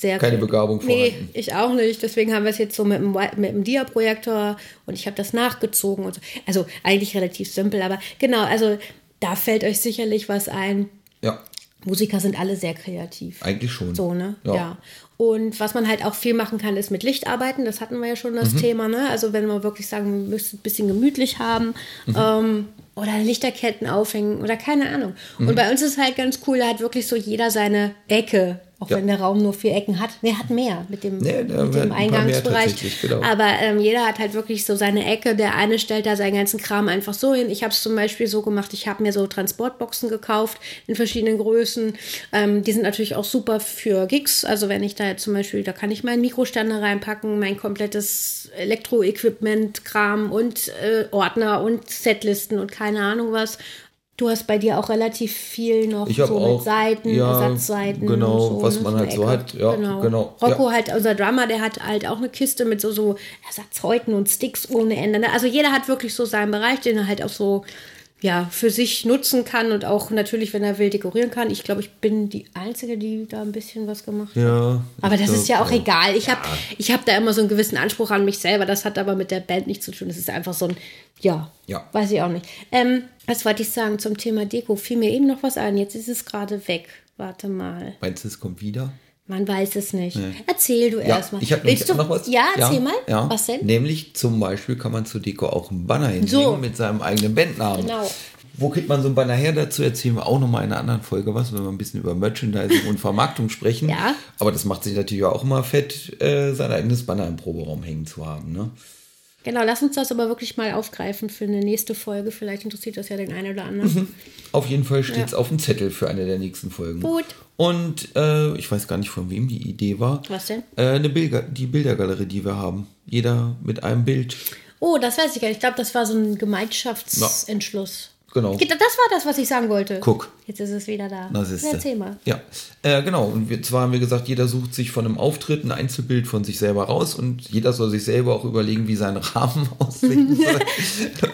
Sehr Keine Begabung Nee, vorhanden. ich auch nicht. Deswegen haben wir es jetzt so mit dem, mit dem Dia-Projektor und ich habe das nachgezogen und so. Also eigentlich relativ simpel, aber genau, also da fällt euch sicherlich was ein. Ja, Musiker sind alle sehr kreativ. eigentlich schon. So, ne? Ja. Ja. Und was man halt auch viel machen kann, ist mit Licht arbeiten. Das hatten wir ja schon Mhm. das Thema, ne? Also wenn man wirklich sagen, wir müssen ein bisschen gemütlich haben Mhm. ähm, oder Lichterketten aufhängen oder keine Ahnung. Mhm. Und bei uns ist halt ganz cool, da hat wirklich so jeder seine Ecke. Auch Ja. wenn der Raum nur vier Ecken hat. Nee, hat mehr mit dem, Nee, mit dem Eingangsbereich. genau. Aber ähm, jeder hat halt wirklich so seine Ecke. Der eine stellt da seinen ganzen Kram einfach so hin. Ich habe es zum Beispiel so gemacht, ich habe mir so Transportboxen gekauft in verschiedenen Größen. Ähm, die sind natürlich auch super für Gigs. Also wenn ich da jetzt zum Beispiel, da kann ich meinen Mikroständer reinpacken, mein komplettes Elektroequipment, Kram und äh, Ordner und Setlisten und keine Ahnung was. Du hast bei dir auch relativ viel noch Ich so auch, mit Seiten, ja, Ersatzseiten. genau, so, was ne, man halt so hat. Ja, genau, Rocco ja. halt, unser Drummer, der hat halt auch eine Kiste mit so, so Ersatzhäuten und Sticks ohne Ende. ne? Also jeder hat wirklich so seinen Bereich, den er halt auch so ja, für sich nutzen kann und auch natürlich, wenn er will, dekorieren kann. Ich glaube, ich bin die Einzige, die da ein bisschen was gemacht hat. Ja. Aber das ist glaub, ja auch egal. Ich habe ich hab da immer so einen gewissen Anspruch an mich selber. Das hat aber mit der Band nichts zu tun. Das ist einfach so ein, ja, Ja. weiß ich auch nicht. Ähm, was wollte ich sagen zum Thema Deko? Fiel mir eben noch was ein. Jetzt ist es gerade weg. Warte mal. Meinst du, es kommt wieder? Man weiß es nicht. Erzähl du Ja, erstmal. ich habe Willst du noch was. Ja, erzähl mal. Ja. Was denn? Nämlich zum Beispiel kann man zur Deko auch einen Banner hinlegen So. mit seinem eigenen Bandnamen. Genau. Wo kriegt man so einen Banner her? Dazu erzählen wir auch nochmal in einer anderen Folge was, wenn wir ein bisschen über Merchandising und Vermarktung sprechen. Ja. Aber das macht sich natürlich auch immer fett, äh, sein eigenes Banner im Proberaum hängen zu haben. Ne? Genau, lass uns das aber wirklich mal aufgreifen für eine nächste Folge. Vielleicht interessiert das ja den einen oder anderen. Auf jeden Fall steht es auf dem Zettel für eine der nächsten Folgen. Gut. Und äh, ich weiß gar nicht, von wem die Idee war. Was denn? Äh, eine Bilder, die Bildergalerie, die wir haben. Jeder mit einem Bild. Oh, das weiß ich gar nicht. Ich glaube, das war so ein Gemeinschaftsentschluss. Genau. Das war das, was ich sagen wollte. Guck. Jetzt ist es wieder da. Na, siehste. Erzähl mal. Ja, äh, genau. Und wir, zwar haben wir gesagt, jeder sucht sich von einem Auftritt ein Einzelbild von sich selber raus und jeder soll sich selber auch überlegen, wie sein Rahmen aussehen soll.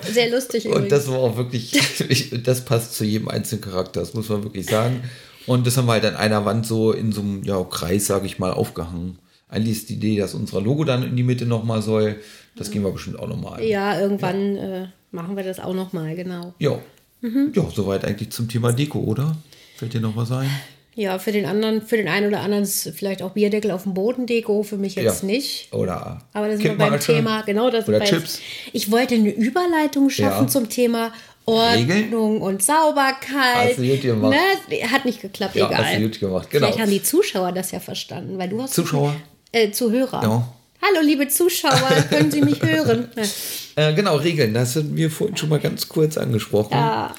Sehr lustig und übrigens. das war auch wirklich, ich, das passt zu jedem einzelnen Charakter, das muss man wirklich sagen. Und das haben wir halt an einer Wand so in so einem ja, Kreis, sage ich mal, aufgehangen. Eigentlich ist die Idee, dass unser Logo dann in die Mitte nochmal soll. Das gehen wir bestimmt auch nochmal ja, irgendwann Äh, machen wir das auch noch mal, genau. Ja. Mhm. Ja, soweit eigentlich zum Thema Deko, oder? Fällt dir noch was ein? Ja, für den anderen, für den einen oder anderen ist vielleicht auch Bierdeckel auf dem Boden Deko, für mich jetzt Ja. nicht. Oder Aber das sind wir beim? Thema, genau das Oder Chips. Ich wollte eine Überleitung schaffen Ja. zum Thema Ordnung Regeln? und Sauberkeit. Hast du gut gemacht. Ne? Hat nicht geklappt, Ja, egal. hast du gut gemacht, genau. Vielleicht haben die Zuschauer das ja verstanden, weil du hast Zuschauer? äh, Zuhörer. Ja. Hallo, liebe Zuschauer, können Sie mich hören? Äh, genau, Regeln, das hatten wir vorhin schon mal ganz kurz angesprochen. Ja,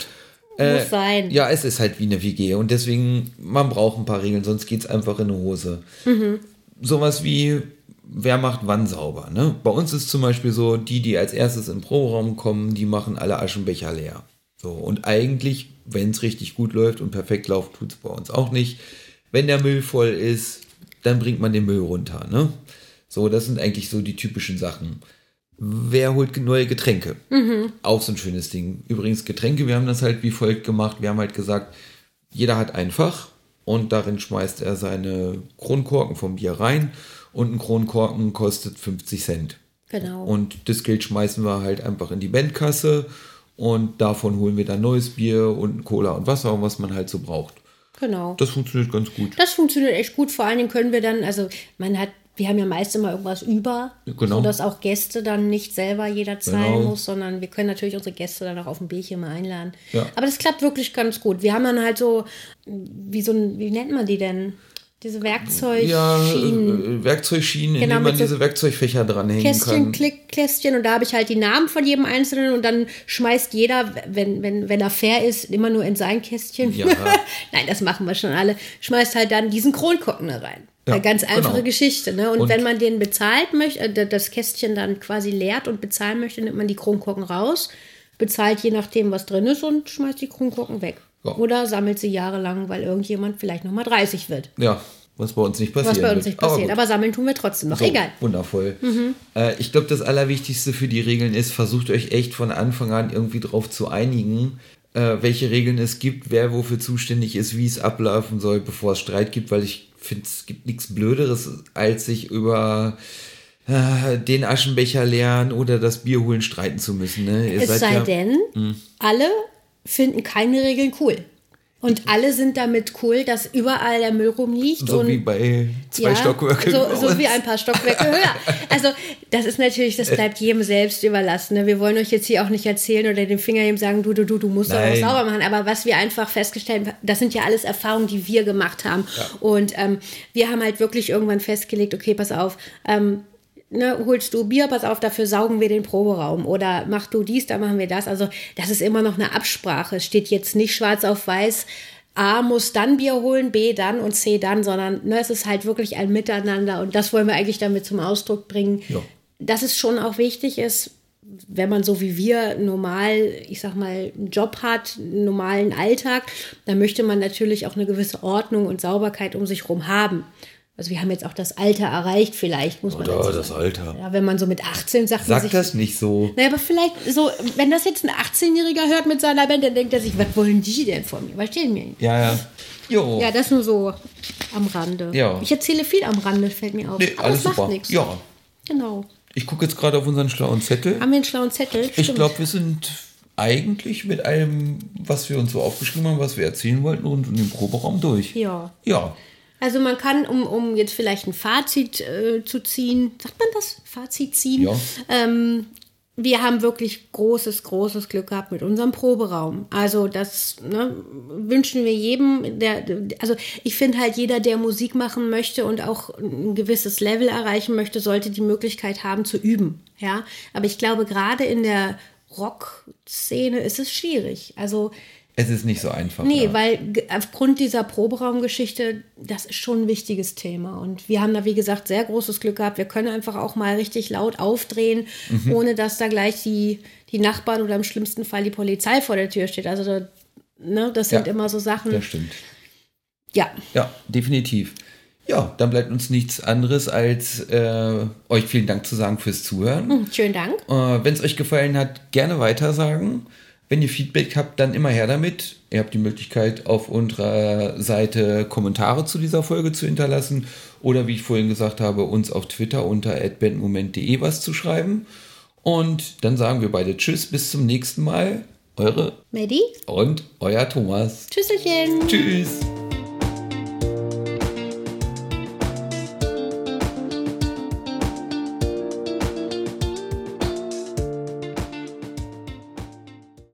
muss sein. Äh, Ja, es ist halt wie eine WG und deswegen, man braucht ein paar Regeln, sonst geht es einfach in eine Hose. Mhm. Sowas wie, wer macht wann sauber. Ne? Bei uns ist zum Beispiel so, die, die als erstes im Proberaum kommen, die machen alle Aschenbecher leer. So, und eigentlich, wenn es richtig gut läuft und perfekt läuft, tut es bei uns auch nicht. Wenn der Müll voll ist, dann bringt man den Müll runter. Ne? So, das sind eigentlich so die typischen Sachen. Wer holt neue Getränke? Auch so ein schönes Ding. Übrigens, Getränke, wir haben das halt wie folgt gemacht. Wir haben halt gesagt, jeder hat ein Fach und darin schmeißt er seine Kronkorken vom Bier rein und ein Kronkorken kostet 50 Cent. Genau. Und das Geld schmeißen wir halt einfach in die Bandkasse und davon holen wir dann neues Bier und Cola und Wasser und was man halt so braucht. genau. Das funktioniert ganz gut. Das funktioniert echt gut. Vor allen Dingen können wir dann, also man hat, wir haben ja meist immer irgendwas über, Genau. sodass auch Gäste dann nicht selber jeder zahlen Genau. muss, sondern wir können natürlich unsere Gäste dann auch auf ein Bierchen mal einladen. Ja. Aber das klappt wirklich ganz gut. Wir haben dann halt so, wie so ein, wie nennt man die denn? Diese Werkzeugschienen. Ja, äh, Werkzeugschienen, in Genau, denen man so diese Werkzeugfächer dranhängen Kästchen, kann. Klickkästchen und da habe ich halt die Namen von jedem Einzelnen und dann schmeißt jeder, wenn, wenn, wenn er fair ist, immer nur in sein Kästchen. Ja. Nein, das machen wir schon alle. Schmeißt halt dann diesen Kronkorken da rein. Ja, ganz einfache genau. Geschichte. Ne? Und, Und- wenn man den bezahlt möchte, äh, das Kästchen dann quasi leert und bezahlen möchte, nimmt man die Kronkorken raus, bezahlt je nachdem, was drin ist und schmeißt die Kronkorken weg. Ja. Oder sammelt sie jahrelang, weil irgendjemand vielleicht nochmal 30 wird. Ja, was bei uns nicht passiert. Was bei uns nicht passiert. gut. Aber sammeln tun wir trotzdem noch. So, Egal. Mhm. Wundervoll. Äh, ich glaube, das Allerwichtigste für die Regeln ist, versucht euch echt von Anfang an irgendwie drauf zu einigen, äh, welche Regeln es gibt, wer wofür zuständig ist, wie es ablaufen soll, bevor es Streit gibt, weil ich finde, es gibt nichts Blöderes, als sich über äh, den Aschenbecher leeren oder das Bier holen streiten zu müssen. Ne? Ihr Es seid sei ja, denn, alle finden keine Regeln cool. Und alle sind damit cool, dass überall der Müll rumliegt. so und wie bei zwei Stockwerken. So, so wie ein paar Stockwerke höher. Also, das ist natürlich, das bleibt jedem selbst überlassen. ne? Wir wollen euch jetzt hier auch nicht erzählen oder den Finger ihm sagen, du, du, du, du musst doch was sauber machen. Aber was wir einfach festgestellt haben, das sind ja alles Erfahrungen, die wir gemacht haben. Und ähm, wir haben halt wirklich irgendwann festgelegt, okay, pass auf, ähm, ne, holst du Bier, pass auf, dafür saugen wir den Proberaum. Oder mach du dies, dann machen wir das. Also, das ist immer noch eine Absprache. Es steht jetzt nicht schwarz auf weiß. A muss dann Bier holen, B dann und C dann, sondern ne, es ist halt wirklich ein Miteinander und das wollen wir eigentlich damit zum Ausdruck bringen, Ja. dass es schon auch wichtig ist, wenn man so wie wir normal, ich sag mal, einen Job hat, einen normalen Alltag, dann möchte man natürlich auch eine gewisse Ordnung und Sauberkeit um sich rum haben. Also wir haben jetzt auch das Alter erreicht, vielleicht muss man Oder das sagen. Alter. Ja, wenn man so mit 18 sagt, Sag das nicht so. naja, aber vielleicht so, wenn das jetzt ein 18-Jähriger hört mit seiner Band, dann denkt er sich, was wollen die denn von mir? Was stehen mir? Ja, ja. Jo. Ja, das nur so am Rande. Ja. Ich erzähle viel am Rande, fällt mir auf. Nee, Aber alles das macht nichts. Ja. Genau. Ich gucke jetzt gerade auf unseren schlauen Zettel. Haben wir einen schlauen Zettel? Ich Stimmt. glaube, wir sind eigentlich mit allem, was wir uns so aufgeschrieben haben, was wir erzählen wollten, rund um den Proberaum durch. Ja. Ja. Also man kann, um, um jetzt vielleicht ein Fazit äh, zu ziehen, sagt man das? Fazit ziehen? Ja. Ähm, wir haben wirklich großes, großes Glück gehabt mit unserem Proberaum. Also das ne, wünschen wir jedem, der, also ich finde halt jeder, der Musik machen möchte und auch ein gewisses Level erreichen möchte, sollte die Möglichkeit haben zu üben. Ja, aber ich glaube gerade in der Rock-Szene ist es schwierig. Also Es ist nicht so einfach. Nee, ja. weil aufgrund dieser Proberaumgeschichte, das ist schon ein wichtiges Thema. Und wir haben da, wie gesagt, sehr großes Glück gehabt. Wir können einfach auch mal richtig laut aufdrehen, Mhm. ohne dass da gleich die, die Nachbarn oder im schlimmsten Fall die Polizei vor der Tür steht. Also, da, ne, das sind Ja, immer so Sachen. Das stimmt. Ja, Ja, definitiv. Ja, dann bleibt uns nichts anderes, als äh, euch vielen Dank zu sagen fürs Zuhören. hm, schönen Dank. Äh, Wenn es euch gefallen hat, gerne weitersagen. Wenn ihr Feedback habt, dann immer her damit. Ihr habt die Möglichkeit, auf unserer Seite Kommentare zu dieser Folge zu hinterlassen oder wie ich vorhin gesagt habe, uns auf Twitter unter adbandmoment.de was zu schreiben. Und dann sagen wir beide Tschüss, bis zum nächsten Mal. Eure Maddie, und euer Thomas. Tschüsselchen. Tschüss.